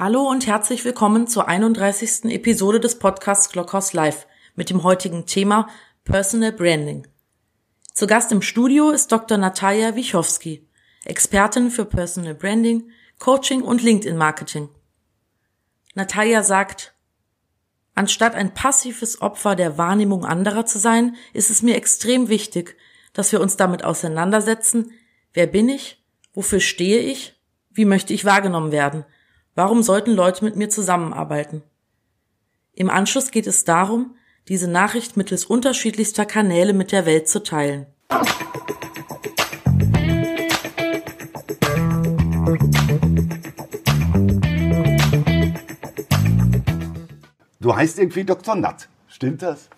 Hallo und herzlich willkommen zur 31. Episode des Podcasts Glockhaus Live mit dem heutigen Thema Personal Branding. Zu Gast im Studio ist Dr. Natalia Wichowski, Expertin für Personal Branding, Coaching und LinkedIn Marketing. Natalia sagt, anstatt ein passives Opfer der Wahrnehmung anderer zu sein, ist es mir extrem wichtig, dass wir uns damit auseinandersetzen, wer bin ich, wofür stehe ich, wie möchte ich wahrgenommen werden – Warum sollten Leute mit mir zusammenarbeiten? Im Anschluss geht es darum, diese Nachricht mittels unterschiedlichster Kanäle mit der Welt zu teilen. Du heißt irgendwie Dr. Natt, stimmt das?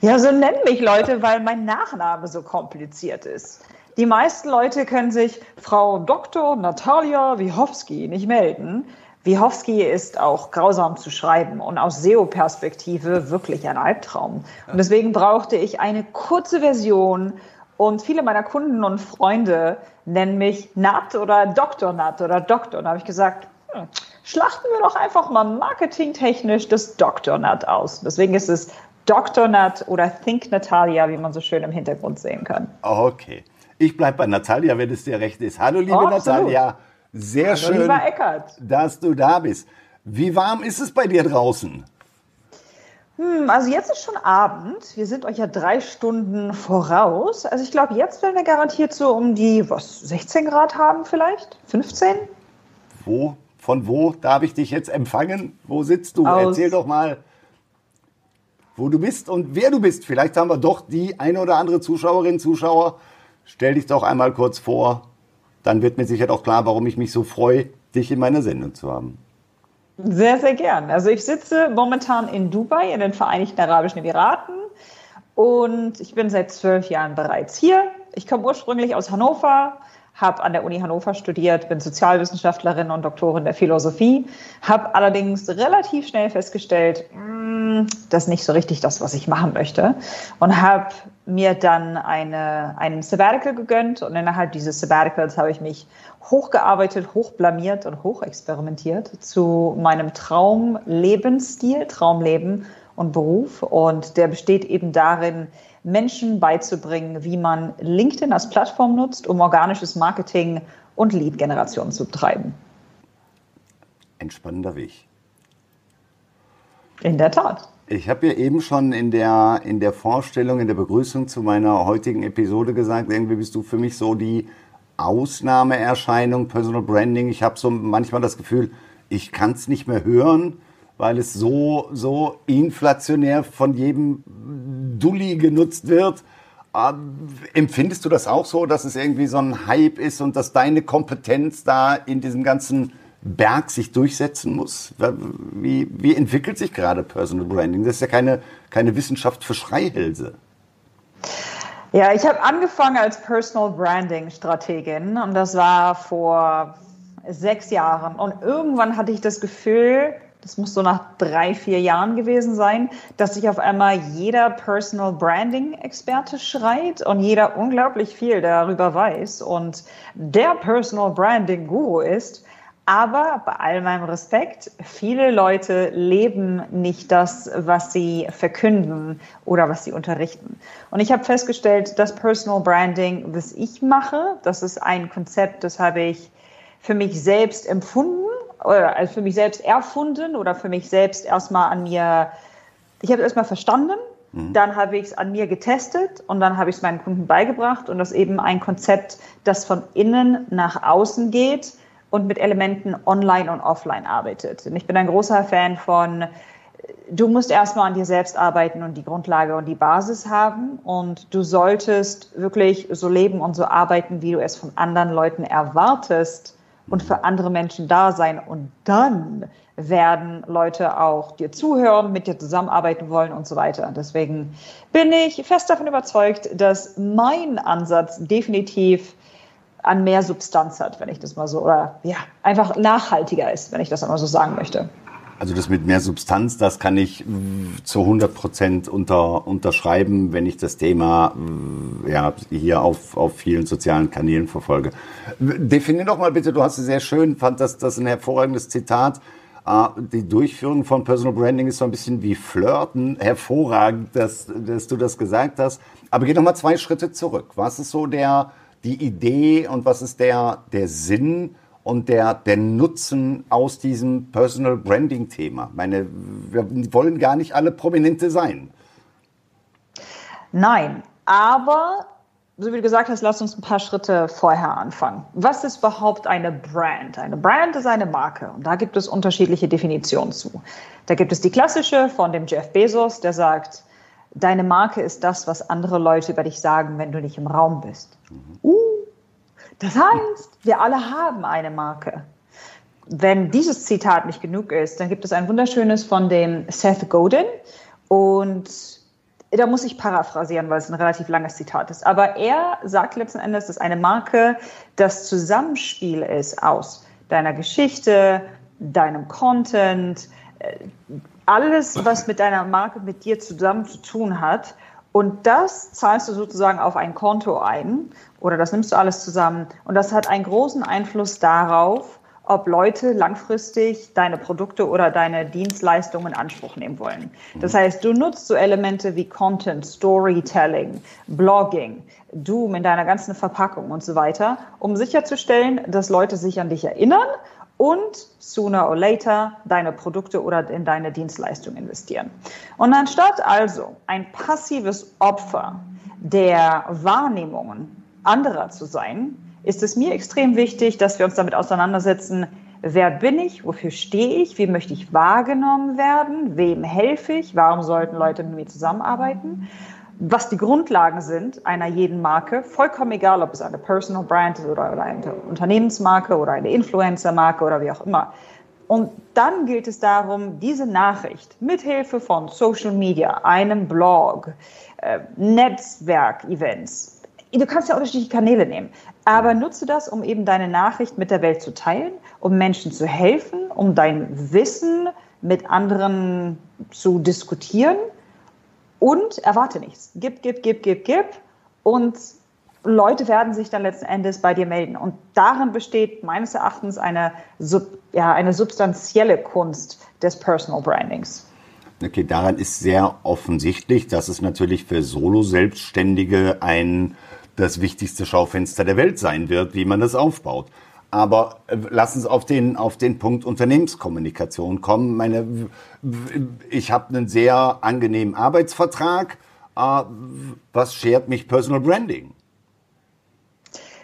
Ja, so nennen mich Leute, weil mein Nachname so kompliziert ist. Die meisten Leute können sich Frau Dr. Natalia Wichowski nicht melden. Wichowski ist auch grausam zu schreiben und aus SEO-Perspektive wirklich ein Albtraum. Und deswegen brauchte ich eine kurze Version und viele meiner Kunden und Freunde nennen mich Nat oder Dr. Nat oder Doktor. Und da habe ich gesagt, hm, schlachten wir doch einfach mal marketingtechnisch das Dr. Nat aus. Deswegen ist es Dr. Nat oder Think Natalia, wie man so schön im Hintergrund sehen kann. Okay. Ich bleibe bei Natalia, wenn es dir recht ist. Hallo, liebe oh, Natalia. Sehr Hallo, schön, dass du da bist. Wie warm ist es bei dir draußen? Hm, also jetzt ist schon Abend. Wir sind euch ja drei Stunden voraus. Also ich glaube, jetzt werden wir garantiert so um die was 16 Grad haben vielleicht, 15. Wo? Von wo darf ich dich jetzt empfangen? Wo sitzt du? Aus Erzähl doch mal, wo du bist und wer du bist. Vielleicht haben wir doch die eine oder andere Zuschauerin, Zuschauer, Stell dich doch einmal kurz vor, dann wird mir sicher auch klar, warum ich mich so freue, dich in meiner Sendung zu haben. Sehr, sehr gern. Also ich sitze momentan in Dubai, in den Vereinigten Arabischen Emiraten und ich bin seit zwölf Jahren bereits hier. Ich komme ursprünglich aus Hannover, habe an der Uni Hannover studiert, bin Sozialwissenschaftlerin und Doktorin der Philosophie, habe allerdings relativ schnell festgestellt, hm, das ist nicht so richtig das, was ich machen möchte und habe mir dann eine, einen Sabbatical gegönnt und innerhalb dieses Sabbaticals habe ich mich hochgearbeitet, hochblamiert und hochexperimentiert zu meinem Traumlebensstil, Traumleben und Beruf und der besteht eben darin, Menschen beizubringen, wie man LinkedIn als Plattform nutzt, um organisches Marketing und Lead-Generation zu betreiben. Ein spannender Weg. In der Tat. Ich habe ja eben schon in der, in der Vorstellung, in der Begrüßung zu meiner heutigen Episode gesagt, irgendwie bist du für mich so die Ausnahmeerscheinung, Personal Branding. Ich habe so manchmal das Gefühl, ich kann es nicht mehr hören, weil es so, so inflationär von jedem Dulli genutzt wird. Ähm, empfindest du das auch so, dass es irgendwie so ein Hype ist und dass deine Kompetenz da in diesem ganzen Berg sich durchsetzen muss? Wie, wie entwickelt sich gerade Personal Branding? Das ist ja keine, keine Wissenschaft für Schreihälse. Ja, ich habe angefangen als Personal Branding Strategin und das war vor sechs Jahren. Und irgendwann hatte ich das Gefühl, das muss so nach drei, vier Jahren gewesen sein, dass sich auf einmal jeder Personal Branding Experte schreit und jeder unglaublich viel darüber weiß und der Personal Branding Guru ist. Aber bei all meinem Respekt, viele Leute leben nicht das, was sie verkünden oder was sie unterrichten. Und ich habe festgestellt, das Personal Branding, was ich mache, das ist ein Konzept, das habe ich für mich selbst empfunden, oder also für mich selbst erfunden oder für mich selbst erstmal an mir, ich habe es erstmal verstanden, mhm. dann habe ich es an mir getestet und dann habe ich es meinen Kunden beigebracht und das ist eben ein Konzept, das von innen nach außen geht und mit Elementen online und offline arbeitet. Und ich bin ein großer Fan von, du musst erstmal an dir selbst arbeiten und die Grundlage und die Basis haben und du solltest wirklich so leben und so arbeiten, wie du es von anderen Leuten erwartest und für andere Menschen da sein und dann werden Leute auch dir zuhören, mit dir zusammenarbeiten wollen und so weiter. Deswegen bin ich fest davon überzeugt, dass mein Ansatz definitiv an mehr Substanz hat, wenn ich das mal so, oder ja, einfach nachhaltiger ist, wenn ich das einmal so sagen möchte. Also das mit mehr Substanz, das kann ich zu 100 Prozent unter, unterschreiben, wenn ich das Thema ja, hier auf, auf vielen sozialen Kanälen verfolge. Definier doch mal bitte, du hast es sehr schön, fand das, das ein hervorragendes Zitat. Ah, die Durchführung von Personal Branding ist so ein bisschen wie Flirten. Hervorragend, dass, dass du das gesagt hast. Aber geh noch mal zwei Schritte zurück. Was ist so der, die Idee und was ist der, der Sinn und der, der Nutzen aus diesem Personal Branding Thema? Meine, wir wollen gar nicht alle Prominente sein. Nein, aber so wie du gesagt hast, lass uns ein paar Schritte vorher anfangen. Was ist überhaupt eine Brand? Eine Brand ist eine Marke und da gibt es unterschiedliche Definitionen zu. Da gibt es die klassische von dem Jeff Bezos, der sagt, deine Marke ist das, was andere Leute über dich sagen, wenn du nicht im Raum bist. Mhm. Uh, das heißt, wir alle haben eine Marke. Wenn dieses Zitat nicht genug ist, dann gibt es ein wunderschönes von dem Seth Godin und da muss ich paraphrasieren, weil es ein relativ langes Zitat ist. Aber er sagt letzten Endes, dass eine Marke das Zusammenspiel ist aus deiner Geschichte, deinem Content, äh, alles, was mit deiner Marke, mit dir zusammen zu tun hat. Und das zahlst du sozusagen auf ein Konto ein oder das nimmst du alles zusammen. Und das hat einen großen Einfluss darauf, ob Leute langfristig deine Produkte oder deine Dienstleistungen in Anspruch nehmen wollen. Das mhm. heißt, du nutzt so Elemente wie Content, Storytelling, Blogging, Doom in deiner ganzen Verpackung und so weiter, um sicherzustellen, dass Leute sich an dich erinnern und sooner or later deine Produkte oder in deine Dienstleistung investieren. Und anstatt also ein passives Opfer der Wahrnehmungen anderer zu sein, ist es mir extrem wichtig, dass wir uns damit auseinandersetzen, wer bin ich, wofür stehe ich, wie möchte ich wahrgenommen werden, wem helfe ich, warum sollten Leute mit mir zusammenarbeiten, was die Grundlagen sind einer jeden Marke, vollkommen egal, ob es eine Personal Brand ist oder eine Unternehmensmarke oder eine Influencer-Marke oder wie auch immer. Und dann gilt es darum, diese Nachricht mithilfe von Social Media, einem Blog, äh, Netzwerk-Events, du kannst ja unterschiedliche Kanäle nehmen, aber nutze das, um eben deine Nachricht mit der Welt zu teilen, um Menschen zu helfen, um dein Wissen mit anderen zu diskutieren und erwarte nichts. Gib, gib, gib, gib, gib und Leute werden sich dann letzten Endes bei dir melden. Und darin besteht meines Erachtens eine, ja, eine substanzielle Kunst des Personal Brandings. Okay, daran ist sehr offensichtlich, dass es natürlich für Solo-Selbstständige ein das wichtigste Schaufenster der Welt sein wird, wie man das aufbaut. Aber äh, lass uns auf den, auf den Punkt Unternehmenskommunikation kommen. Meine, ich habe einen sehr angenehmen Arbeitsvertrag. Äh, was schert mich Personal Branding?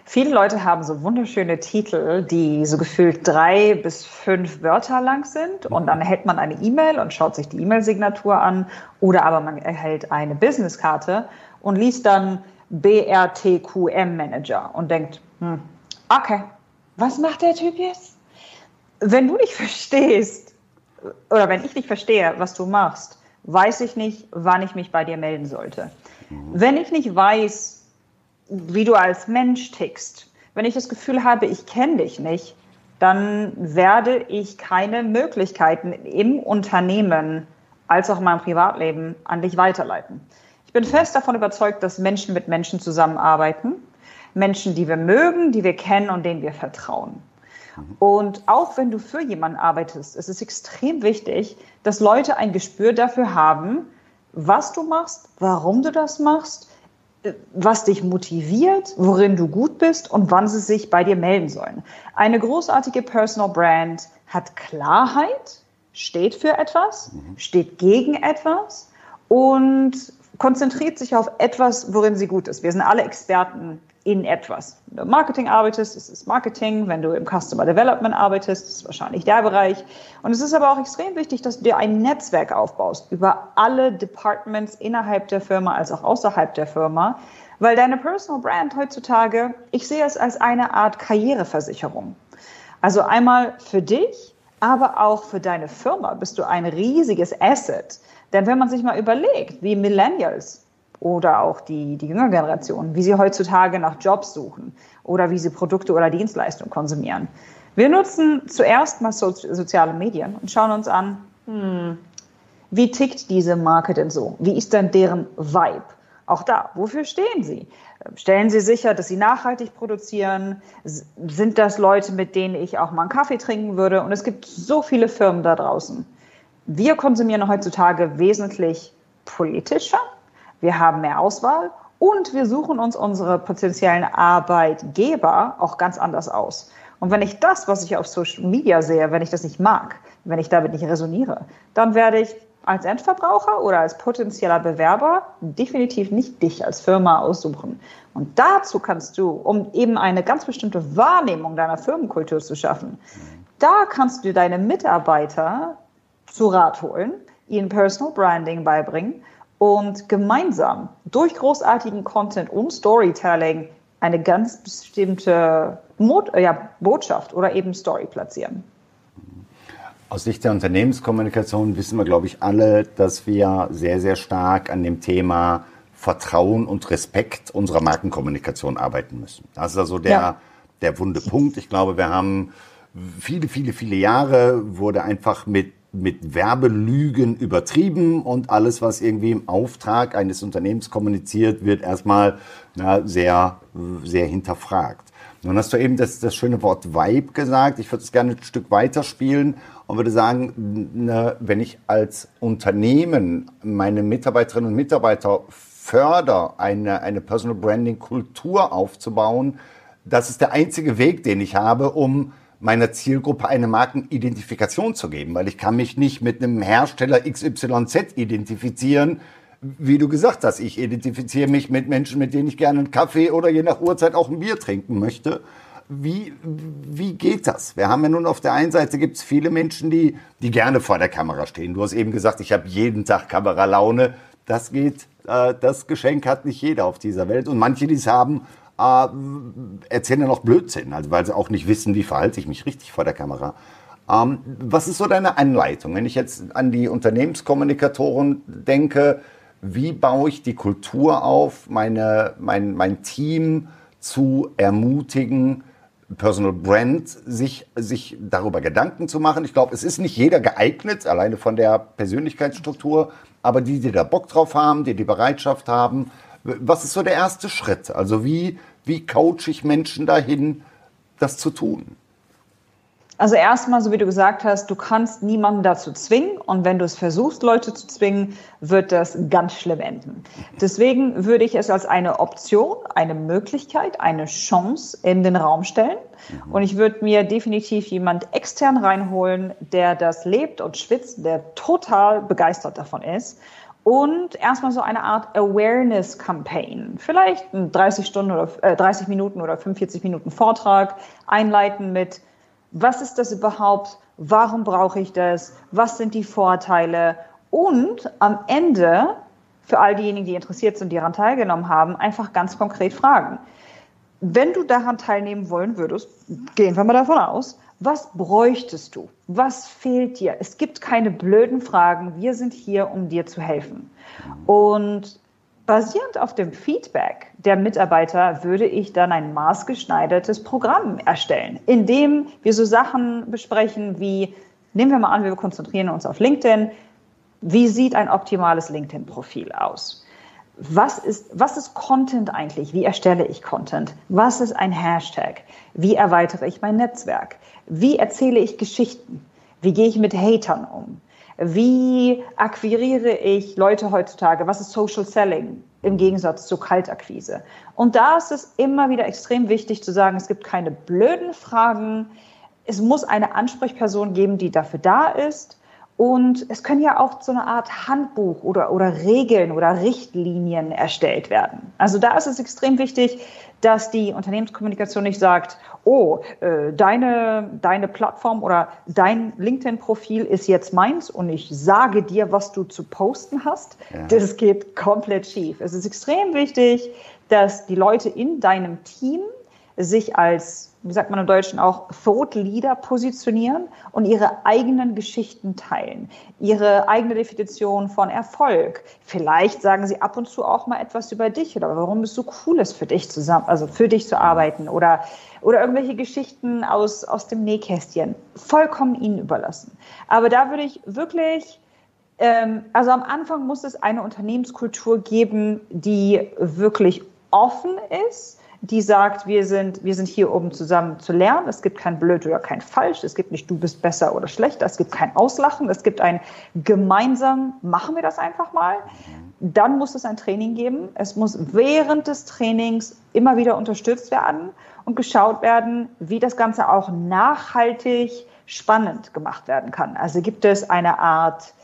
Viele Leute haben so wunderschöne Titel, die so gefühlt drei bis fünf Wörter lang sind und dann erhält man eine E-Mail und schaut sich die E-Mail-Signatur an oder aber man erhält eine Businesskarte und liest dann BRTQM-Manager und denkt, hm, okay, was macht der Typ jetzt? Wenn du nicht verstehst, oder wenn ich nicht verstehe, was du machst, weiß ich nicht, wann ich mich bei dir melden sollte. Wenn ich nicht weiß, wie du als Mensch tickst, wenn ich das Gefühl habe, ich kenne dich nicht, dann werde ich keine Möglichkeiten im Unternehmen als auch in meinem Privatleben an dich weiterleiten. Ich bin fest davon überzeugt, dass Menschen mit Menschen zusammenarbeiten. Menschen, die wir mögen, die wir kennen und denen wir vertrauen. Und auch wenn du für jemanden arbeitest, ist es extrem wichtig, dass Leute ein Gespür dafür haben, was du machst, warum du das machst, was dich motiviert, worin du gut bist und wann sie sich bei dir melden sollen. Eine großartige Personal Brand hat Klarheit, steht für etwas, steht gegen etwas und konzentriert sich auf etwas, worin sie gut ist. Wir sind alle Experten in etwas. Wenn du im Marketing arbeitest, ist es Marketing. Wenn du im Customer Development arbeitest, ist es wahrscheinlich der Bereich. Und es ist aber auch extrem wichtig, dass du dir ein Netzwerk aufbaust über alle Departments innerhalb der Firma als auch außerhalb der Firma. Weil deine Personal Brand heutzutage, ich sehe es als eine Art Karriereversicherung. Also einmal für dich, aber auch für deine Firma bist du ein riesiges Asset denn wenn man sich mal überlegt, wie Millennials oder auch die, die jüngere Generation, wie sie heutzutage nach Jobs suchen oder wie sie Produkte oder Dienstleistungen konsumieren. Wir nutzen zuerst mal so, soziale Medien und schauen uns an, hm, wie tickt diese Marke denn so? Wie ist denn deren Vibe? Auch da, wofür stehen sie? Stellen Sie sicher, dass Sie nachhaltig produzieren? Sind das Leute, mit denen ich auch mal einen Kaffee trinken würde? Und es gibt so viele Firmen da draußen. Wir konsumieren heutzutage wesentlich politischer. Wir haben mehr Auswahl und wir suchen uns unsere potenziellen Arbeitgeber auch ganz anders aus. Und wenn ich das, was ich auf Social Media sehe, wenn ich das nicht mag, wenn ich damit nicht resoniere, dann werde ich als Endverbraucher oder als potenzieller Bewerber definitiv nicht dich als Firma aussuchen. Und dazu kannst du, um eben eine ganz bestimmte Wahrnehmung deiner Firmenkultur zu schaffen, da kannst du deine Mitarbeiter zu Rat holen, ihnen Personal Branding beibringen und gemeinsam durch großartigen Content und Storytelling eine ganz bestimmte Mod ja, Botschaft oder eben Story platzieren. Aus Sicht der Unternehmenskommunikation wissen wir, glaube ich, alle, dass wir sehr, sehr stark an dem Thema Vertrauen und Respekt unserer Markenkommunikation arbeiten müssen. Das ist also der, ja. der wunde Punkt. Ich glaube, wir haben viele, viele, viele Jahre wurde einfach mit mit Werbelügen übertrieben und alles, was irgendwie im Auftrag eines Unternehmens kommuniziert, wird erstmal na, sehr, sehr hinterfragt. Nun hast du eben das, das schöne Wort Vibe gesagt. Ich würde es gerne ein Stück weiterspielen und würde sagen, ne, wenn ich als Unternehmen meine Mitarbeiterinnen und Mitarbeiter fördere, eine, eine Personal Branding Kultur aufzubauen, das ist der einzige Weg, den ich habe, um meiner Zielgruppe eine Markenidentifikation zu geben, weil ich kann mich nicht mit einem Hersteller XYZ identifizieren, wie du gesagt hast, ich identifiziere mich mit Menschen, mit denen ich gerne einen Kaffee oder je nach Uhrzeit auch ein Bier trinken möchte. Wie, wie geht das? Wir haben ja nun auf der einen Seite gibt es viele Menschen, die, die gerne vor der Kamera stehen. Du hast eben gesagt, ich habe jeden Tag Kameralaune. Das geht, äh, das Geschenk hat nicht jeder auf dieser Welt. Und manche, die es haben, äh, erzählen ja noch Blödsinn, also weil sie auch nicht wissen, wie verhalte ich mich richtig vor der Kamera. Ähm, was ist so deine Anleitung? Wenn ich jetzt an die Unternehmenskommunikatoren denke, wie baue ich die Kultur auf, meine, mein, mein Team zu ermutigen, Personal Brand, sich, sich darüber Gedanken zu machen. Ich glaube, es ist nicht jeder geeignet, alleine von der Persönlichkeitsstruktur, aber die, die da Bock drauf haben, die die Bereitschaft haben. Was ist so der erste Schritt? Also wie, wie coache ich Menschen dahin, das zu tun? Also erstmal, so wie du gesagt hast, du kannst niemanden dazu zwingen und wenn du es versuchst, Leute zu zwingen, wird das ganz schlimm enden. Deswegen würde ich es als eine Option, eine Möglichkeit, eine Chance in den Raum stellen mhm. und ich würde mir definitiv jemand extern reinholen, der das lebt und schwitzt, der total begeistert davon ist und erstmal so eine Art Awareness-Campaign. Vielleicht 30 Stunden oder äh, 30 Minuten oder 45 Minuten Vortrag einleiten mit was ist das überhaupt, warum brauche ich das, was sind die Vorteile und am Ende für all diejenigen, die interessiert sind, die daran teilgenommen haben, einfach ganz konkret fragen. Wenn du daran teilnehmen wollen würdest, gehen wir mal davon aus, was bräuchtest du? Was fehlt dir? Es gibt keine blöden Fragen. Wir sind hier, um dir zu helfen. Und Basierend auf dem Feedback der Mitarbeiter würde ich dann ein maßgeschneidertes Programm erstellen, in dem wir so Sachen besprechen wie, nehmen wir mal an, wir konzentrieren uns auf LinkedIn. Wie sieht ein optimales LinkedIn-Profil aus? Was ist, was ist Content eigentlich? Wie erstelle ich Content? Was ist ein Hashtag? Wie erweitere ich mein Netzwerk? Wie erzähle ich Geschichten? Wie gehe ich mit Hatern um? Wie akquiriere ich Leute heutzutage? Was ist Social Selling im Gegensatz zu Kaltakquise? Und da ist es immer wieder extrem wichtig zu sagen, es gibt keine blöden Fragen. Es muss eine Ansprechperson geben, die dafür da ist. Und es können ja auch so eine Art Handbuch oder, oder Regeln oder Richtlinien erstellt werden. Also da ist es extrem wichtig, dass die Unternehmenskommunikation nicht sagt, oh, äh, deine, deine Plattform oder dein LinkedIn-Profil ist jetzt meins und ich sage dir, was du zu posten hast. Ja. Das geht komplett schief. Es ist extrem wichtig, dass die Leute in deinem Team sich als, wie sagt man im Deutschen auch, Thought Leader positionieren und ihre eigenen Geschichten teilen, ihre eigene Definition von Erfolg. Vielleicht sagen sie ab und zu auch mal etwas über dich oder warum es so cool ist für dich zusammen, also für dich zu arbeiten oder oder irgendwelche Geschichten aus, aus dem Nähkästchen. Vollkommen ihnen überlassen. Aber da würde ich wirklich ähm, also am Anfang muss es eine Unternehmenskultur geben, die wirklich offen ist, die sagt, wir sind, wir sind hier, um zusammen zu lernen. Es gibt kein Blöd oder kein Falsch. Es gibt nicht, du bist besser oder schlechter. Es gibt kein Auslachen. Es gibt ein gemeinsam, machen wir das einfach mal. Dann muss es ein Training geben. Es muss während des Trainings immer wieder unterstützt werden und geschaut werden, wie das Ganze auch nachhaltig spannend gemacht werden kann. Also gibt es eine Art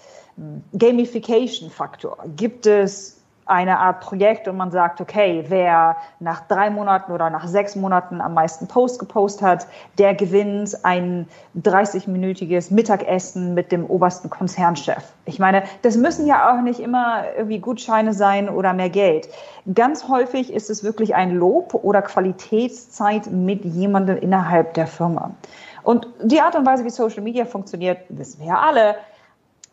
Gamification-Faktor? Gibt es eine Art Projekt und man sagt, okay, wer nach drei Monaten oder nach sechs Monaten am meisten Post gepostet hat, der gewinnt ein 30-minütiges Mittagessen mit dem obersten Konzernchef. Ich meine, das müssen ja auch nicht immer irgendwie Gutscheine sein oder mehr Geld. Ganz häufig ist es wirklich ein Lob oder Qualitätszeit mit jemandem innerhalb der Firma. Und die Art und Weise, wie Social Media funktioniert, wissen wir ja alle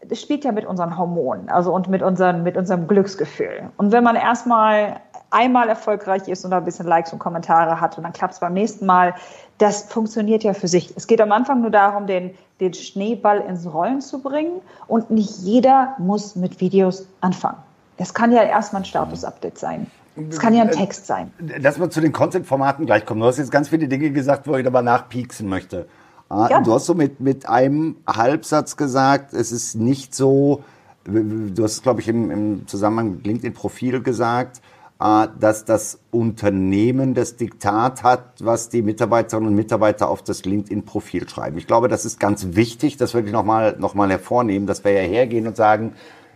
das spielt ja mit unseren Hormonen, also und mit, unseren, mit unserem Glücksgefühl. Und wenn man erstmal einmal erfolgreich ist und ein bisschen Likes und Kommentare hat und dann klappt es beim nächsten Mal, das funktioniert ja für sich. Es geht am Anfang nur darum, den, den Schneeball ins Rollen zu bringen und nicht jeder muss mit Videos anfangen. Es kann ja erstmal ein Status-Update sein. Es kann ja ein Text sein. Lass mal zu den Content-Formaten gleich kommen. Du hast jetzt ganz viele Dinge gesagt, wo ich aber nachpieksen möchte. Ah, ja. Du hast so mit, mit einem Halbsatz gesagt, es ist nicht so, du hast es, glaube ich, im, im Zusammenhang mit LinkedIn-Profil gesagt, äh, dass das Unternehmen das Diktat hat, was die Mitarbeiterinnen und Mitarbeiter auf das LinkedIn-Profil schreiben. Ich glaube, das ist ganz wichtig, das würde ich nochmal noch mal hervornehmen, dass wir ja hergehen und sagen,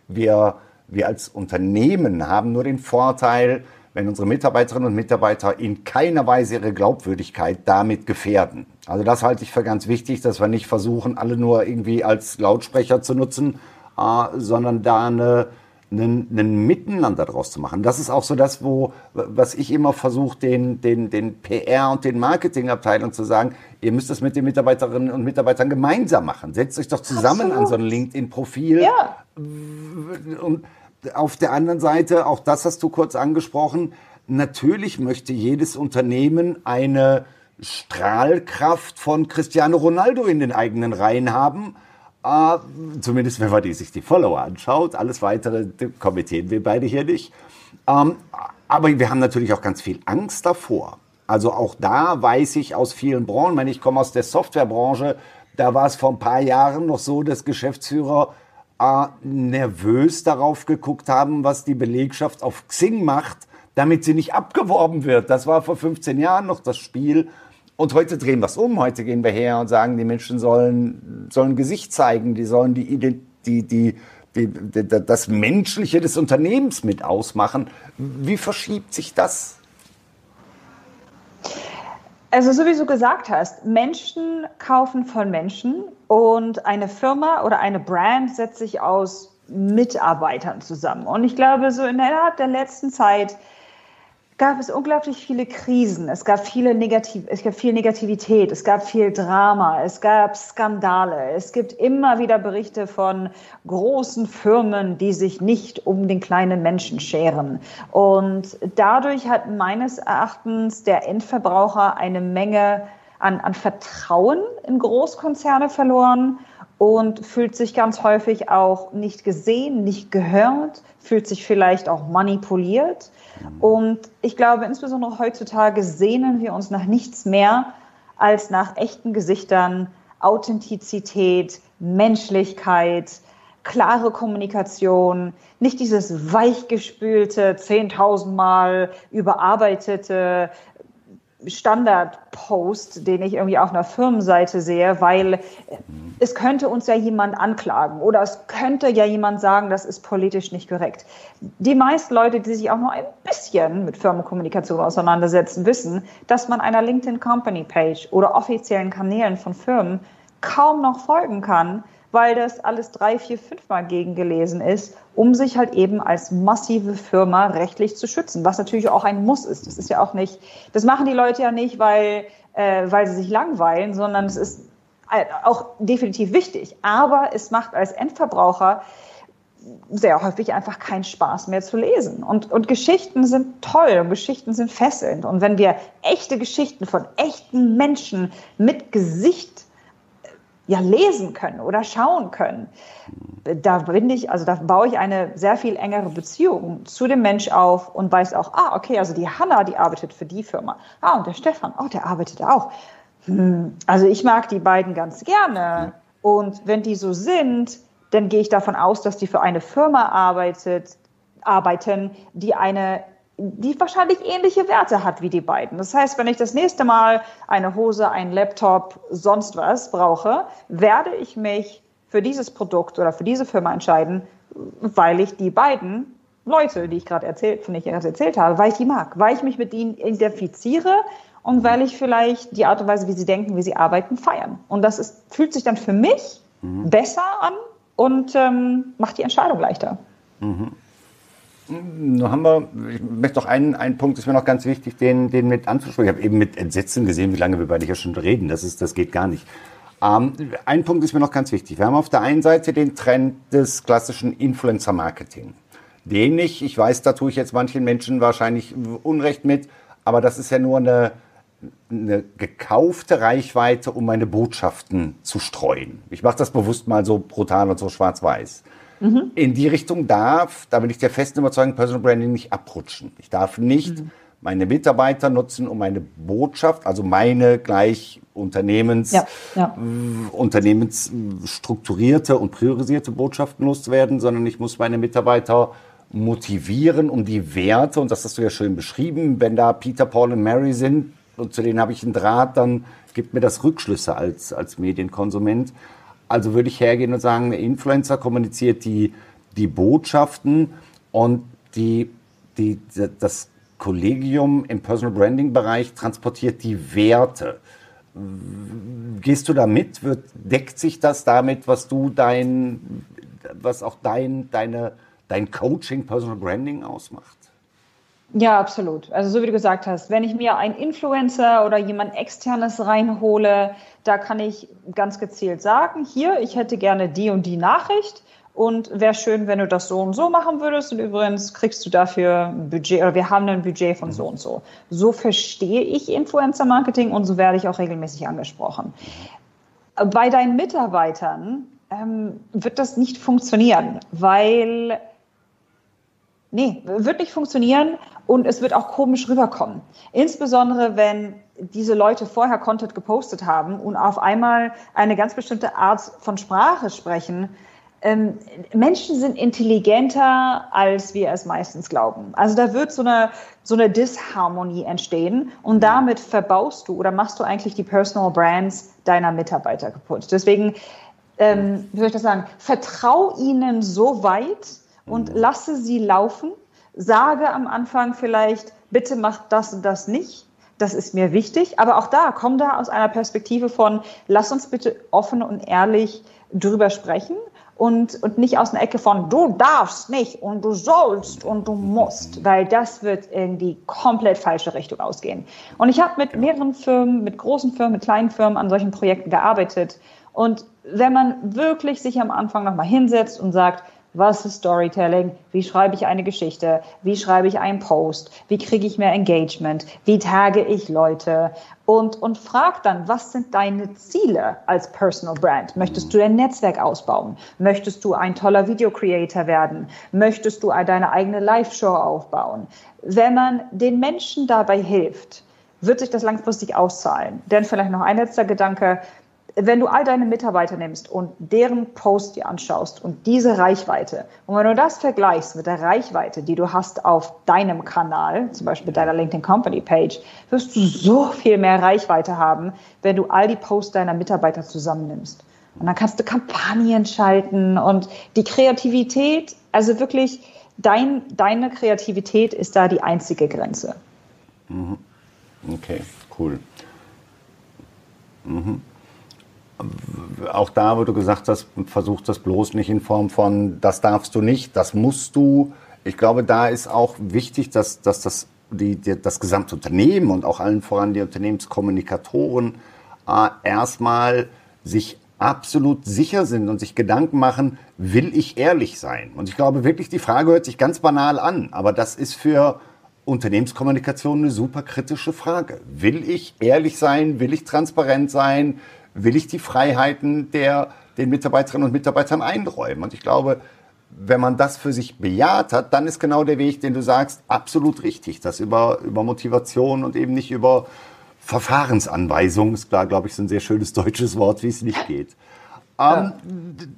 wir, wir als Unternehmen haben nur den Vorteil, wenn unsere Mitarbeiterinnen und Mitarbeiter in keiner Weise ihre Glaubwürdigkeit damit gefährden. Also das halte ich für ganz wichtig, dass wir nicht versuchen, alle nur irgendwie als Lautsprecher zu nutzen, äh, sondern da eine, einen, einen Miteinander draus zu machen. Das ist auch so das, wo, was ich immer versuche, den, den, den PR und den Marketingabteilungen zu sagen, ihr müsst das mit den Mitarbeiterinnen und Mitarbeitern gemeinsam machen. Setzt euch doch zusammen Absolut. an so ein LinkedIn-Profil. Ja. Und auf der anderen Seite, auch das hast du kurz angesprochen, natürlich möchte jedes Unternehmen eine Strahlkraft von Cristiano Ronaldo in den eigenen Reihen haben. Äh, zumindest wenn man die, sich die Follower anschaut. Alles weitere kommentieren wir beide hier nicht. Ähm, aber wir haben natürlich auch ganz viel Angst davor. Also auch da weiß ich aus vielen Branchen, wenn ich komme aus der Softwarebranche, da war es vor ein paar Jahren noch so, dass Geschäftsführer äh, nervös darauf geguckt haben, was die Belegschaft auf Xing macht, damit sie nicht abgeworben wird. Das war vor 15 Jahren noch das Spiel. Und heute drehen wir es um. Heute gehen wir her und sagen, die Menschen sollen, sollen Gesicht zeigen, die sollen die, die, die, die, das Menschliche des Unternehmens mit ausmachen. Wie verschiebt sich das? Also so wie du gesagt hast, Menschen kaufen von Menschen und eine Firma oder eine Brand setzt sich aus Mitarbeitern zusammen. Und ich glaube, so innerhalb der letzten Zeit gab es unglaublich viele Krisen. Es gab viele Negativ es gab viel Negativität, es gab viel Drama, es gab Skandale. Es gibt immer wieder Berichte von großen Firmen, die sich nicht um den kleinen Menschen scheren. Und dadurch hat meines Erachtens der Endverbraucher eine Menge an, an Vertrauen in Großkonzerne verloren und fühlt sich ganz häufig auch nicht gesehen, nicht gehört, fühlt sich vielleicht auch manipuliert. Und ich glaube, insbesondere heutzutage sehnen wir uns nach nichts mehr als nach echten Gesichtern, Authentizität, Menschlichkeit, klare Kommunikation, nicht dieses weichgespülte, zehntausendmal überarbeitete Standardpost, den ich irgendwie auf einer Firmenseite sehe, weil es könnte uns ja jemand anklagen oder es könnte ja jemand sagen, das ist politisch nicht korrekt. Die meisten Leute, die sich auch nur ein bisschen mit Firmenkommunikation auseinandersetzen, wissen, dass man einer LinkedIn Company Page oder offiziellen Kanälen von Firmen kaum noch folgen kann, weil das alles drei, vier, fünfmal gegengelesen ist, um sich halt eben als massive Firma rechtlich zu schützen, was natürlich auch ein Muss ist. Das ist ja auch nicht, das machen die Leute ja nicht, weil, äh, weil sie sich langweilen, sondern es ist äh, auch definitiv wichtig. Aber es macht als Endverbraucher sehr häufig einfach keinen Spaß mehr zu lesen. Und, und Geschichten sind toll und Geschichten sind fesselnd. Und wenn wir echte Geschichten von echten Menschen mit Gesicht ja lesen können oder schauen können. Da bin ich, also da baue ich eine sehr viel engere Beziehung zu dem Mensch auf und weiß auch, ah, okay, also die Hanna, die arbeitet für die Firma. Ah, und der Stefan, oh, der arbeitet auch. Hm, also ich mag die beiden ganz gerne. Und wenn die so sind, dann gehe ich davon aus, dass die für eine Firma arbeitet, arbeiten, die eine die wahrscheinlich ähnliche Werte hat wie die beiden. Das heißt, wenn ich das nächste Mal eine Hose, einen Laptop, sonst was brauche, werde ich mich für dieses Produkt oder für diese Firma entscheiden, weil ich die beiden Leute, die ich gerade erzählt, von denen ich gerade erzählt habe, weil ich die mag, weil ich mich mit ihnen identifiziere und weil ich vielleicht die Art und Weise, wie sie denken, wie sie arbeiten, feiern. Und das ist, fühlt sich dann für mich mhm. besser an und ähm, macht die Entscheidung leichter. Mhm. Nun haben wir, ich möchte noch einen, einen Punkt, ist mir noch ganz wichtig, den, den mit anzusprechen. Ich habe eben mit Entsetzen gesehen, wie lange wir beide hier schon reden. Das, ist, das geht gar nicht. Ähm, ein Punkt ist mir noch ganz wichtig. Wir haben auf der einen Seite den Trend des klassischen Influencer-Marketing. Den ich, ich weiß, da tue ich jetzt manchen Menschen wahrscheinlich Unrecht mit, aber das ist ja nur eine, eine gekaufte Reichweite, um meine Botschaften zu streuen. Ich mache das bewusst mal so brutal und so schwarz-weiß. Mhm. In die Richtung darf, da bin ich der festen Überzeugung, Personal Branding nicht abrutschen. Ich darf nicht mhm. meine Mitarbeiter nutzen, um meine Botschaft, also meine gleich Unternehmens, ja, ja. unternehmensstrukturierte und priorisierte Botschaften loszuwerden, sondern ich muss meine Mitarbeiter motivieren, um die Werte, und das hast du ja schön beschrieben, wenn da Peter, Paul und Mary sind und zu denen habe ich einen Draht, dann gibt mir das Rückschlüsse als, als Medienkonsument. Also würde ich hergehen und sagen, der Influencer kommuniziert die, die Botschaften und die, die, das Kollegium im Personal Branding Bereich transportiert die Werte. Gehst du da mit? Wird, deckt sich das damit, was du dein, was auch dein, deine, dein Coaching Personal Branding ausmacht? Ja, absolut. Also so wie du gesagt hast, wenn ich mir einen Influencer oder jemand externes reinhole, da kann ich ganz gezielt sagen, hier, ich hätte gerne die und die Nachricht und wäre schön, wenn du das so und so machen würdest und übrigens kriegst du dafür ein Budget oder wir haben ein Budget von so und so. So verstehe ich Influencer Marketing und so werde ich auch regelmäßig angesprochen. Bei deinen Mitarbeitern ähm, wird das nicht funktionieren, weil Nee, wird nicht funktionieren und es wird auch komisch rüberkommen. Insbesondere, wenn diese Leute vorher Content gepostet haben und auf einmal eine ganz bestimmte Art von Sprache sprechen. Ähm, Menschen sind intelligenter, als wir es meistens glauben. Also da wird so eine, so eine Disharmonie entstehen und damit verbaust du oder machst du eigentlich die Personal Brands deiner Mitarbeiter kaputt. Deswegen, ähm, wie soll ich das sagen, vertrau ihnen so weit, und lasse sie laufen. Sage am Anfang vielleicht, bitte mach das und das nicht. Das ist mir wichtig. Aber auch da, komm da aus einer Perspektive von, lass uns bitte offen und ehrlich drüber sprechen und, und nicht aus einer Ecke von, du darfst nicht und du sollst und du musst, weil das wird in die komplett falsche Richtung ausgehen. Und ich habe mit mehreren Firmen, mit großen Firmen, mit kleinen Firmen an solchen Projekten gearbeitet. Und wenn man wirklich sich am Anfang nochmal hinsetzt und sagt, was ist Storytelling? Wie schreibe ich eine Geschichte? Wie schreibe ich einen Post? Wie kriege ich mehr Engagement? Wie tage ich Leute? Und, und frag dann, was sind deine Ziele als Personal Brand? Möchtest du dein Netzwerk ausbauen? Möchtest du ein toller Video Creator werden? Möchtest du deine eigene Live-Show aufbauen? Wenn man den Menschen dabei hilft, wird sich das langfristig auszahlen. Denn vielleicht noch ein letzter Gedanke wenn du all deine Mitarbeiter nimmst und deren Post dir anschaust und diese Reichweite, und wenn du das vergleichst mit der Reichweite, die du hast auf deinem Kanal, zum Beispiel deiner LinkedIn Company Page, wirst du so viel mehr Reichweite haben, wenn du all die Posts deiner Mitarbeiter zusammennimmst. Und dann kannst du Kampagnen schalten und die Kreativität, also wirklich, dein, deine Kreativität ist da die einzige Grenze. Mhm. Okay, cool. Mhm. Auch da, wo du gesagt hast, versuch das bloß nicht in Form von, das darfst du nicht, das musst du. Ich glaube, da ist auch wichtig, dass, dass das, die, die, das gesamte Unternehmen und auch allen voran die Unternehmenskommunikatoren äh, erstmal sich absolut sicher sind und sich Gedanken machen, will ich ehrlich sein? Und ich glaube wirklich, die Frage hört sich ganz banal an, aber das ist für Unternehmenskommunikation eine super kritische Frage. Will ich ehrlich sein? Will ich transparent sein? Will ich die Freiheiten der, den Mitarbeiterinnen und Mitarbeitern einräumen? Und ich glaube, wenn man das für sich bejaht hat, dann ist genau der Weg, den du sagst, absolut richtig. Das über, über Motivation und eben nicht über Verfahrensanweisung ist klar, glaube ich, so ein sehr schönes deutsches Wort, wie es nicht geht. Ähm,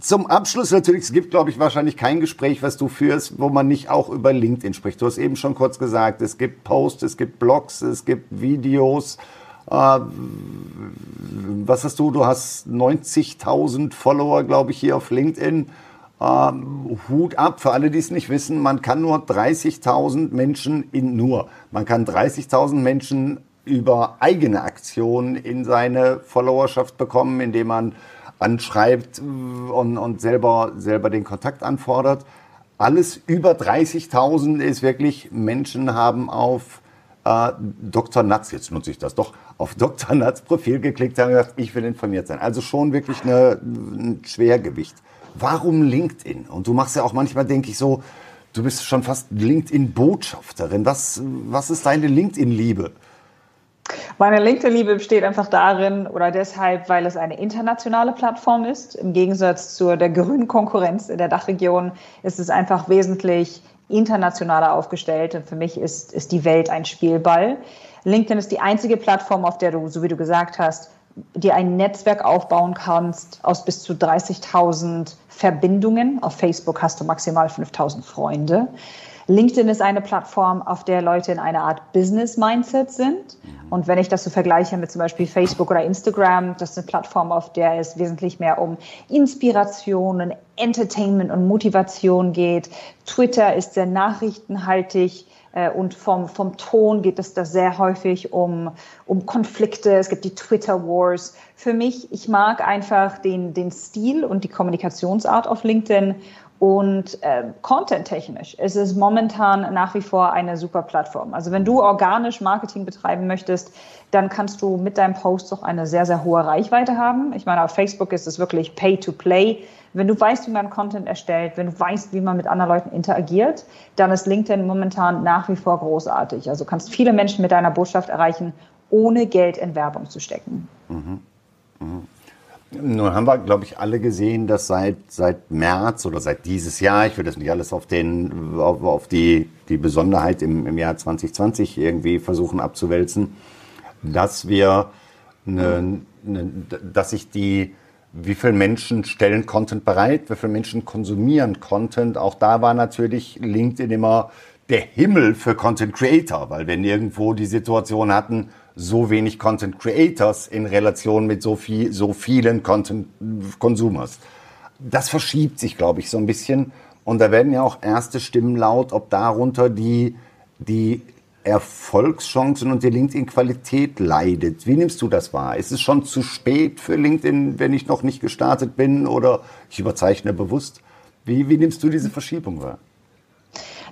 zum Abschluss natürlich, es gibt, glaube ich, wahrscheinlich kein Gespräch, was du führst, wo man nicht auch über LinkedIn spricht. Du hast eben schon kurz gesagt, es gibt Posts, es gibt Blogs, es gibt Videos. Äh, was hast du? Du hast 90.000 Follower, glaube ich, hier auf LinkedIn. Ähm, Hut ab für alle, die es nicht wissen. Man kann nur 30.000 Menschen in nur. Man kann 30.000 Menschen über eigene Aktionen in seine Followerschaft bekommen, indem man anschreibt und, und selber, selber den Kontakt anfordert. Alles über 30.000 ist wirklich, Menschen haben auf äh, Dr. Natz, jetzt nutze ich das doch, auf Dr. Natz Profil geklickt haben gesagt, ich will informiert sein. Also schon wirklich eine, ein Schwergewicht. Warum LinkedIn? Und du machst ja auch manchmal, denke ich so, du bist schon fast LinkedIn-Botschafterin. Was, was ist deine LinkedIn-Liebe? Meine LinkedIn-Liebe besteht einfach darin oder deshalb, weil es eine internationale Plattform ist. Im Gegensatz zu der grünen Konkurrenz in der Dachregion ist es einfach wesentlich internationaler aufgestellt. Und für mich ist, ist die Welt ein Spielball. LinkedIn ist die einzige Plattform, auf der du, so wie du gesagt hast, dir ein Netzwerk aufbauen kannst aus bis zu 30.000 Verbindungen. Auf Facebook hast du maximal 5.000 Freunde. LinkedIn ist eine Plattform, auf der Leute in einer Art Business-Mindset sind. Und wenn ich das so vergleiche mit zum Beispiel Facebook oder Instagram, das ist eine Plattform, auf der es wesentlich mehr um Inspiration Entertainment und Motivation geht. Twitter ist sehr nachrichtenhaltig. Äh, und vom, vom Ton geht es da sehr häufig um, um Konflikte. Es gibt die Twitter Wars. Für mich, ich mag einfach den, den Stil und die Kommunikationsart auf LinkedIn und äh, content-technisch ist es momentan nach wie vor eine super Plattform. Also wenn du organisch Marketing betreiben möchtest, dann kannst du mit deinem Post auch eine sehr, sehr hohe Reichweite haben. Ich meine, auf Facebook ist es wirklich Pay-to-Play. Wenn du weißt, wie man Content erstellt, wenn du weißt, wie man mit anderen Leuten interagiert, dann ist LinkedIn momentan nach wie vor großartig. Also kannst viele Menschen mit deiner Botschaft erreichen, ohne Geld in Werbung zu stecken. Mhm. Mhm. Nun haben wir, glaube ich, alle gesehen, dass seit, seit März oder seit dieses Jahr, ich will das nicht alles auf, den, auf, auf die, die Besonderheit im, im Jahr 2020 irgendwie versuchen abzuwälzen, dass wir, eine, eine, dass sich die, wie viele Menschen stellen Content bereit, wie viele Menschen konsumieren Content. Auch da war natürlich LinkedIn immer der Himmel für Content Creator, weil wir nirgendwo die Situation hatten, so wenig Content Creators in Relation mit so, viel, so vielen Content Consumers. Das verschiebt sich, glaube ich, so ein bisschen. Und da werden ja auch erste Stimmen laut, ob darunter die, die Erfolgschancen und die LinkedIn-Qualität leidet. Wie nimmst du das wahr? Ist es schon zu spät für LinkedIn, wenn ich noch nicht gestartet bin oder ich überzeichne bewusst? Wie, wie nimmst du diese Verschiebung wahr?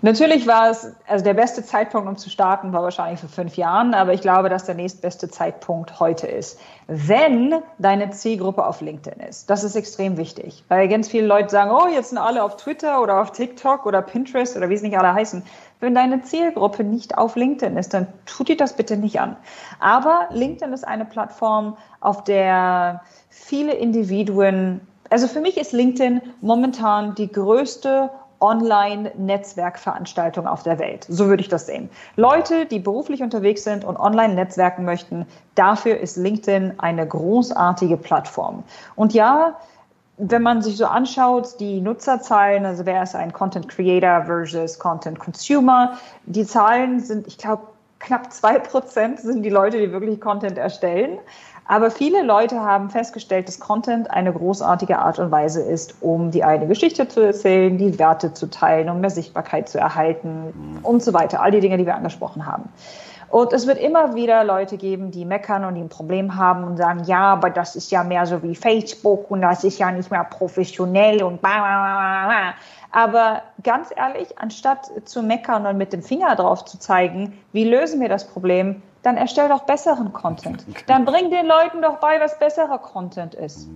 Natürlich war es, also der beste Zeitpunkt, um zu starten, war wahrscheinlich vor fünf Jahren, aber ich glaube, dass der nächstbeste Zeitpunkt heute ist. Wenn deine Zielgruppe auf LinkedIn ist. Das ist extrem wichtig, weil ganz viele Leute sagen, oh, jetzt sind alle auf Twitter oder auf TikTok oder Pinterest oder wie es nicht alle heißen. Wenn deine Zielgruppe nicht auf LinkedIn ist, dann tut dir das bitte nicht an. Aber LinkedIn ist eine Plattform, auf der viele Individuen also für mich ist LinkedIn momentan die größte Online-Netzwerkveranstaltung auf der Welt. So würde ich das sehen. Leute, die beruflich unterwegs sind und online netzwerken möchten, dafür ist LinkedIn eine großartige Plattform. Und ja, wenn man sich so anschaut, die Nutzerzahlen, also wer ist ein Content Creator versus Content Consumer, die Zahlen sind, ich glaube, knapp zwei Prozent sind die Leute, die wirklich Content erstellen. Aber viele Leute haben festgestellt, dass Content eine großartige Art und Weise ist, um die eigene Geschichte zu erzählen, die Werte zu teilen, um mehr Sichtbarkeit zu erhalten und so weiter. All die Dinge, die wir angesprochen haben. Und es wird immer wieder Leute geben, die meckern und die ein Problem haben und sagen, ja, aber das ist ja mehr so wie Facebook und das ist ja nicht mehr professionell und bla bla bla. Aber ganz ehrlich, anstatt zu meckern und mit dem Finger drauf zu zeigen, wie lösen wir das Problem, dann erstell doch besseren Content. Dann bring den Leuten doch bei, was besserer Content ist.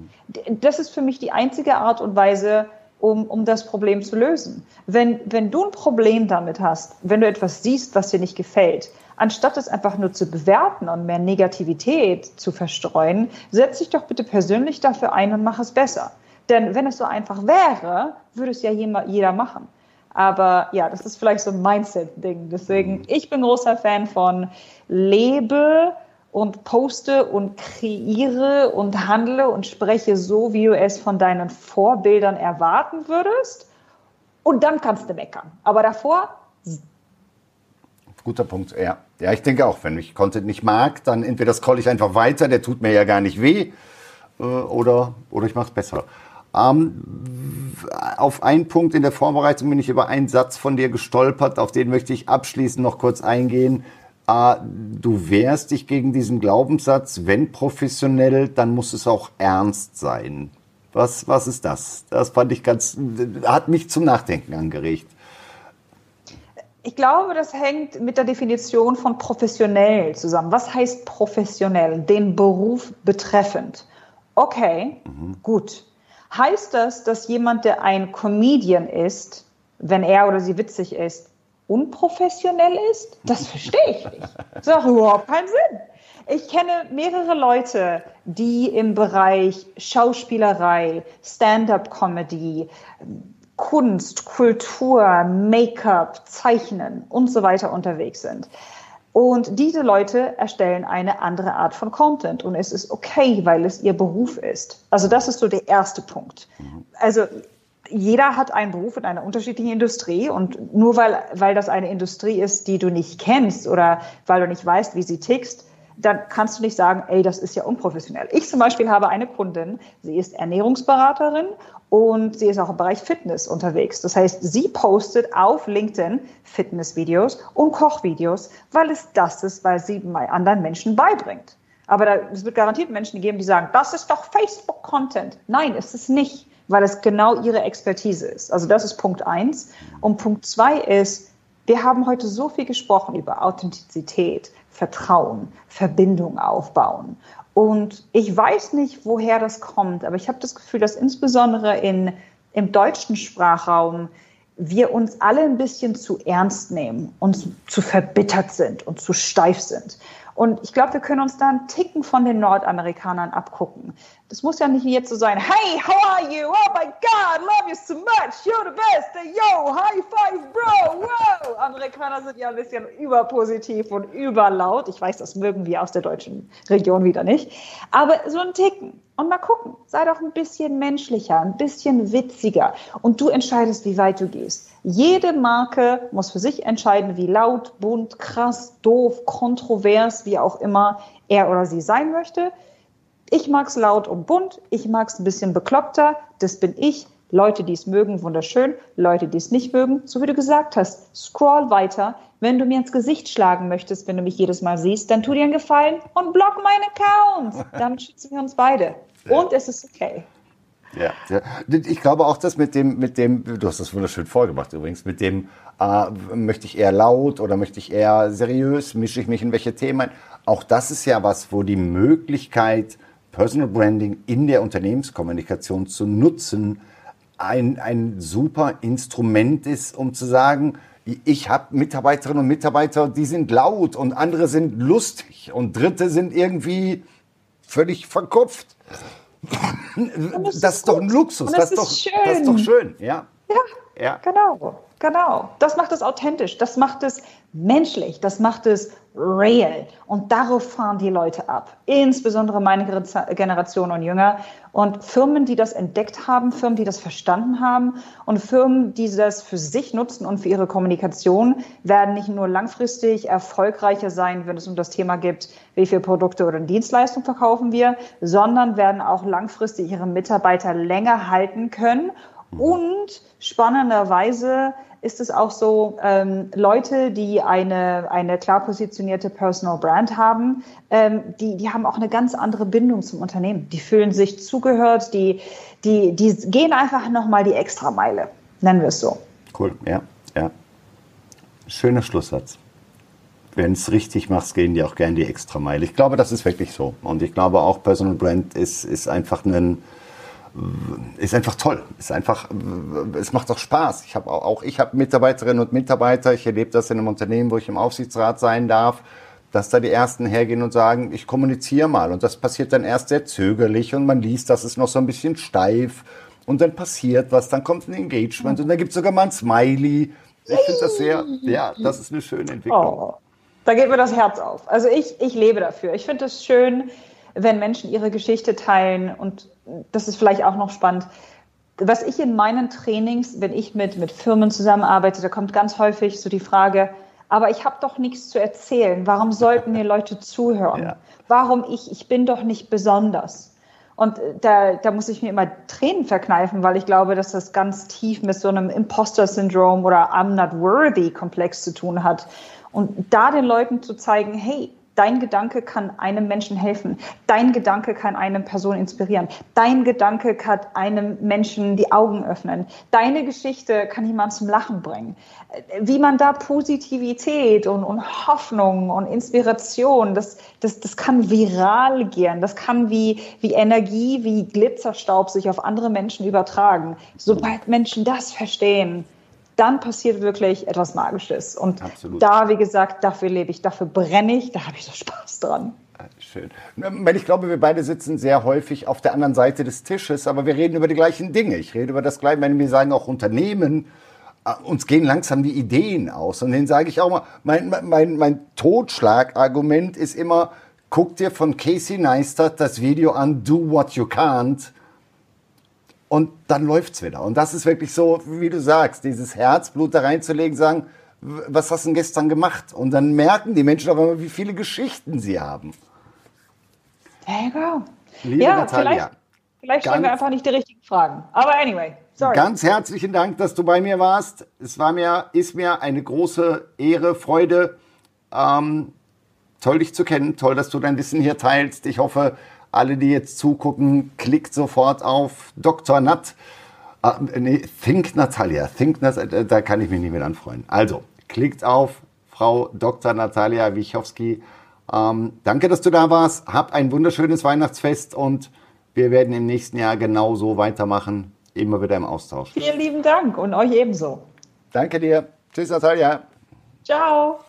Das ist für mich die einzige Art und Weise, um, um das Problem zu lösen. Wenn, wenn du ein Problem damit hast, wenn du etwas siehst, was dir nicht gefällt, anstatt es einfach nur zu bewerten und mehr Negativität zu verstreuen, setz dich doch bitte persönlich dafür ein und mach es besser. Denn wenn es so einfach wäre, würde es ja jeder machen. Aber ja, das ist vielleicht so ein Mindset-Ding. Deswegen, ich bin großer Fan von lebe und poste und kreiere und handle und spreche so, wie du es von deinen Vorbildern erwarten würdest. Und dann kannst du meckern. Aber davor. Guter Punkt, ja. Ja, ich denke auch, wenn ich Content nicht mag, dann entweder scroll ich einfach weiter, der tut mir ja gar nicht weh, äh, oder, oder ich mache es besser. Ähm, auf einen Punkt in der Vorbereitung bin ich über einen Satz von dir gestolpert, auf den möchte ich abschließend noch kurz eingehen. Äh, du wehrst dich gegen diesen Glaubenssatz, wenn professionell, dann muss es auch ernst sein. Was, was ist das? Das fand ich ganz, hat mich zum Nachdenken angeregt. Ich glaube, das hängt mit der Definition von professionell zusammen. Was heißt professionell? Den Beruf betreffend. Okay, mhm. gut. Heißt das, dass jemand, der ein Comedian ist, wenn er oder sie witzig ist, unprofessionell ist? Das verstehe ich nicht. Das macht überhaupt keinen Sinn. Ich kenne mehrere Leute, die im Bereich Schauspielerei, Stand-up-Comedy, Kunst, Kultur, Make-up, Zeichnen und so weiter unterwegs sind. Und diese Leute erstellen eine andere Art von Content und es ist okay, weil es ihr Beruf ist. Also das ist so der erste Punkt. Also jeder hat einen Beruf in einer unterschiedlichen Industrie und nur weil, weil das eine Industrie ist, die du nicht kennst oder weil du nicht weißt, wie sie tickst, dann kannst du nicht sagen, ey, das ist ja unprofessionell. Ich zum Beispiel habe eine Kundin, sie ist Ernährungsberaterin und sie ist auch im Bereich Fitness unterwegs. Das heißt, sie postet auf LinkedIn Fitnessvideos und Kochvideos, weil es das ist, weil sie anderen Menschen beibringt. Aber da, es wird garantiert Menschen geben, die sagen, das ist doch Facebook-Content. Nein, ist es nicht, weil es genau ihre Expertise ist. Also das ist Punkt eins. Und Punkt zwei ist, wir haben heute so viel gesprochen über Authentizität, Vertrauen, Verbindung aufbauen. Und ich weiß nicht, woher das kommt, aber ich habe das Gefühl, dass insbesondere in, im deutschen Sprachraum wir uns alle ein bisschen zu ernst nehmen und zu verbittert sind und zu steif sind. Und ich glaube, wir können uns da einen Ticken von den Nordamerikanern abgucken. Das muss ja nicht jetzt so sein, hey, how are you? Oh my God, love you so much, you're the best, yo, high five, bro, wow. Amerikaner sind ja ein bisschen überpositiv und überlaut. Ich weiß, das mögen wir aus der deutschen Region wieder nicht. Aber so ein Ticken. Und mal gucken, sei doch ein bisschen menschlicher, ein bisschen witziger. Und du entscheidest, wie weit du gehst. Jede Marke muss für sich entscheiden, wie laut, bunt, krass, doof, kontrovers, wie auch immer er oder sie sein möchte. Ich mag es laut und bunt, ich mag es ein bisschen bekloppter, das bin ich. Leute, die es mögen, wunderschön. Leute, die es nicht mögen, so wie du gesagt hast, scroll weiter. Wenn du mir ins Gesicht schlagen möchtest, wenn du mich jedes Mal siehst, dann tu dir einen Gefallen und block meinen Account. Damit schützen wir uns beide. Und es ist okay. Ja, ja, ich glaube auch, dass mit dem, mit dem, du hast das wunderschön vorgemacht übrigens, mit dem, äh, möchte ich eher laut oder möchte ich eher seriös, mische ich mich in welche Themen ein. Auch das ist ja was, wo die Möglichkeit, Personal Branding in der Unternehmenskommunikation zu nutzen, ein, ein super Instrument ist, um zu sagen, ich habe Mitarbeiterinnen und Mitarbeiter, die sind laut und andere sind lustig und Dritte sind irgendwie völlig verkopft. Das, das ist, doch ein Luxus. Das, das, ist doch, schön. das ist doch schön. Ja. ja, ja. genau. Genau. Das macht es authentisch. Das macht es menschlich. Das macht es real. Und darauf fahren die Leute ab. Insbesondere meine Generation und Jünger. Und Firmen, die das entdeckt haben, Firmen, die das verstanden haben und Firmen, die das für sich nutzen und für ihre Kommunikation, werden nicht nur langfristig erfolgreicher sein, wenn es um das Thema geht, wie viele Produkte oder Dienstleistungen verkaufen wir, sondern werden auch langfristig ihre Mitarbeiter länger halten können. Und spannenderweise ist es auch so, ähm, Leute, die eine, eine klar positionierte Personal Brand haben, ähm, die, die haben auch eine ganz andere Bindung zum Unternehmen. Die fühlen sich zugehört, die, die, die gehen einfach nochmal die Extrameile, nennen wir es so. Cool, ja, ja. Schöner Schlusssatz. Wenn es richtig machst, gehen die auch gern die Extrameile. Ich glaube, das ist wirklich so. Und ich glaube auch, Personal Brand ist, ist einfach ein, ist einfach toll. Ist einfach, es macht auch Spaß. Ich habe auch ich habe Mitarbeiterinnen und Mitarbeiter. Ich erlebe das in einem Unternehmen, wo ich im Aufsichtsrat sein darf, dass da die ersten hergehen und sagen, ich kommuniziere mal. Und das passiert dann erst sehr zögerlich und man liest, das ist noch so ein bisschen steif. Und dann passiert was, dann kommt ein Engagement und dann gibt es sogar mal ein Smiley. Ich finde das sehr, ja, das ist eine schöne Entwicklung. Oh, da geht mir das Herz auf. Also ich, ich lebe dafür. Ich finde es schön, wenn Menschen ihre Geschichte teilen und das ist vielleicht auch noch spannend. Was ich in meinen Trainings, wenn ich mit, mit Firmen zusammenarbeite, da kommt ganz häufig so die Frage, aber ich habe doch nichts zu erzählen. Warum sollten mir Leute zuhören? Ja. Warum ich? Ich bin doch nicht besonders. Und da, da muss ich mir immer Tränen verkneifen, weil ich glaube, dass das ganz tief mit so einem Imposter-Syndrom oder I'm not worthy-Komplex zu tun hat. Und da den Leuten zu zeigen, hey, Dein Gedanke kann einem Menschen helfen. Dein Gedanke kann eine Person inspirieren. Dein Gedanke kann einem Menschen die Augen öffnen. Deine Geschichte kann jemand zum Lachen bringen. Wie man da Positivität und, und Hoffnung und Inspiration, das, das, das kann viral gehen. Das kann wie, wie Energie, wie Glitzerstaub sich auf andere Menschen übertragen. Sobald Menschen das verstehen, dann passiert wirklich etwas Magisches. Und Absolut. da, wie gesagt, dafür lebe ich, dafür brenne ich, da habe ich so Spaß dran. Schön. Ich glaube, wir beide sitzen sehr häufig auf der anderen Seite des Tisches, aber wir reden über die gleichen Dinge. Ich rede über das Gleiche, wenn wir sagen auch Unternehmen, äh, uns gehen langsam die Ideen aus. Und den sage ich auch mal, mein, mein, mein Totschlagargument ist immer, guck dir von Casey Neistat das Video an, Do What You Can't und dann läuft's wieder. Und das ist wirklich so, wie du sagst, dieses Herzblut da reinzulegen, sagen, was hast du denn gestern gemacht? Und dann merken die Menschen immer, wie viele Geschichten sie haben. There you go. Liebe ja, Natalia. Vielleicht, vielleicht stellen wir einfach nicht die richtigen Fragen. Aber anyway, sorry. Ganz herzlichen Dank, dass du bei mir warst. Es war mir, ist mir eine große Ehre, Freude. Ähm, toll, dich zu kennen. Toll, dass du dein Wissen hier teilst. Ich hoffe, alle, die jetzt zugucken, klickt sofort auf Dr. Nat. Äh, nee, Think Natalia. Think Nat, äh, da kann ich mich nicht mehr anfreuen. Also, klickt auf Frau Dr. Natalia Wichowski. Ähm, danke, dass du da warst. Hab ein wunderschönes Weihnachtsfest und wir werden im nächsten Jahr genauso weitermachen. Immer wieder im Austausch. Vielen lieben Dank und euch ebenso. Danke dir. Tschüss, Natalia. Ciao.